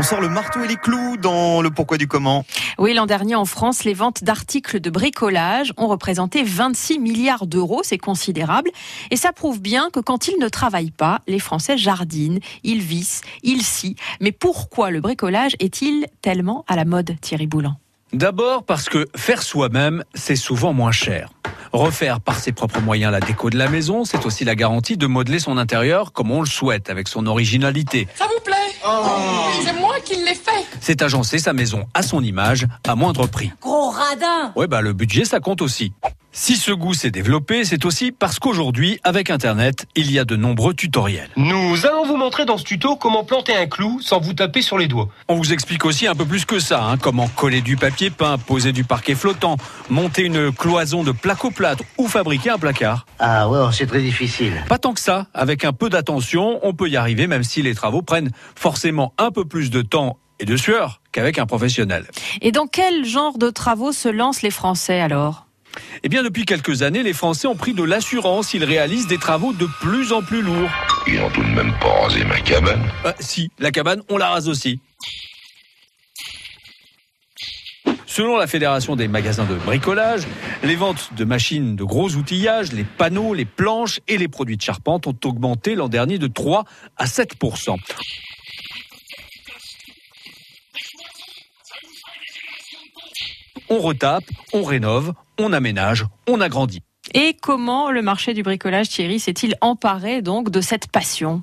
On sort le marteau et les clous dans le pourquoi du comment. Oui, l'an dernier en France, les ventes d'articles de bricolage ont représenté 26 milliards d'euros, c'est considérable. Et ça prouve bien que quand ils ne travaillent pas, les Français jardinent, ils vissent, ils scient. Mais pourquoi le bricolage est-il tellement à la mode, Thierry Boulan? D'abord parce que faire soi-même, c'est souvent moins cher. Refaire par ses propres moyens la déco de la maison, c'est aussi la garantie de modeler son intérieur comme on le souhaite, avec son originalité. Ça vous plaît? C'est moi qui l'ai fait C'est agencer sa maison à son image, à moindre prix. Gros radin Ouais, bah le budget, ça compte aussi. Si ce goût s'est développé, c'est aussi parce qu'aujourd'hui, avec Internet, il y a de nombreux tutoriels. Nous allons vous montrer dans ce tuto comment planter un clou sans vous taper sur les doigts. On vous explique aussi un peu plus que ça, hein, comment coller du papier peint, poser du parquet flottant, monter une cloison de placo-plâtre ou fabriquer un placard. Ah ouais, c'est très difficile. Pas tant que ça, avec un peu d'attention, on peut y arriver même si les travaux prennent forcément un peu plus de temps et de sueur qu'avec un professionnel. Et dans quel genre de travaux se lancent les Français alors? Eh bien, depuis quelques années, les Français ont pris de l'assurance. Ils réalisent des travaux de plus en plus lourds. Ils ont tout de même pas rasé ma cabane. Bah, si, la cabane, on la rase aussi. Selon la Fédération des magasins de bricolage, les ventes de machines de gros outillage, les panneaux, les planches et les produits de charpente ont augmenté l'an dernier de 3 à 7 On retape, on rénove, on aménage, on agrandit. Et comment le marché du bricolage, Thierry, s'est-il emparé donc de cette passion?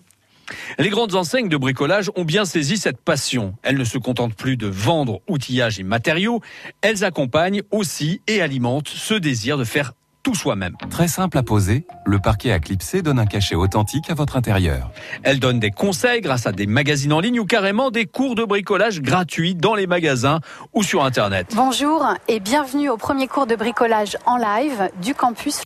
Les grandes enseignes de bricolage ont bien saisi cette passion. Elles ne se contentent plus de vendre outillage et matériaux, elles accompagnent aussi et alimentent ce désir de faire tout soi-même. Très simple à poser, le parquet à clipser donne un cachet authentique à votre intérieur. Elles donnent des conseils grâce à des magazines en ligne ou carrément des cours de bricolage gratuits dans les magasins ou sur Internet. Bonjour et bienvenue au premier cours de bricolage en live du campus.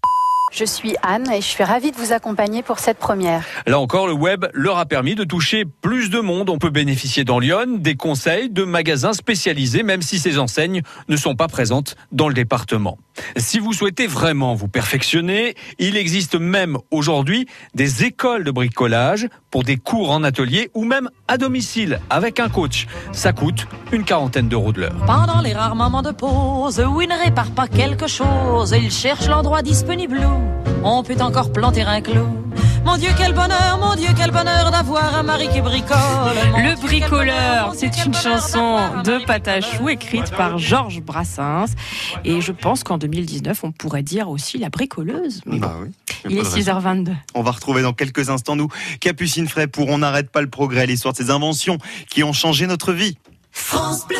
Je suis Anne et je suis ravie de vous accompagner pour cette première. Là encore, le web leur a permis de toucher plus de monde. On peut bénéficier dans Lyon des conseils de magasins spécialisés, même si ces enseignes ne sont pas présentes dans le département. Si vous souhaitez vraiment vous perfectionner, il existe même aujourd'hui des écoles de bricolage pour des cours en atelier ou même à domicile avec un coach. Ça coûte une quarantaine d'euros de l'heure. Pendant les rares moments de pause où il ne répare pas quelque chose, il cherche l'endroit disponible où on peut encore planter un clou. Mon Dieu, quel bonheur, mon Dieu, quel bonheur d'avoir un mari qui bricole. Le bricoleur, c'est une chanson de Patachou écrite par Georges Brassens. Et je pense qu'en 2019, on pourrait dire aussi la bricoleuse. Mais Bah bon, oui. il est 6h22. On va retrouver dans quelques instants, nous, Capucine Fray pour On n'arrête pas le progrès, l'histoire de ces inventions qui ont changé notre vie. France Bleu.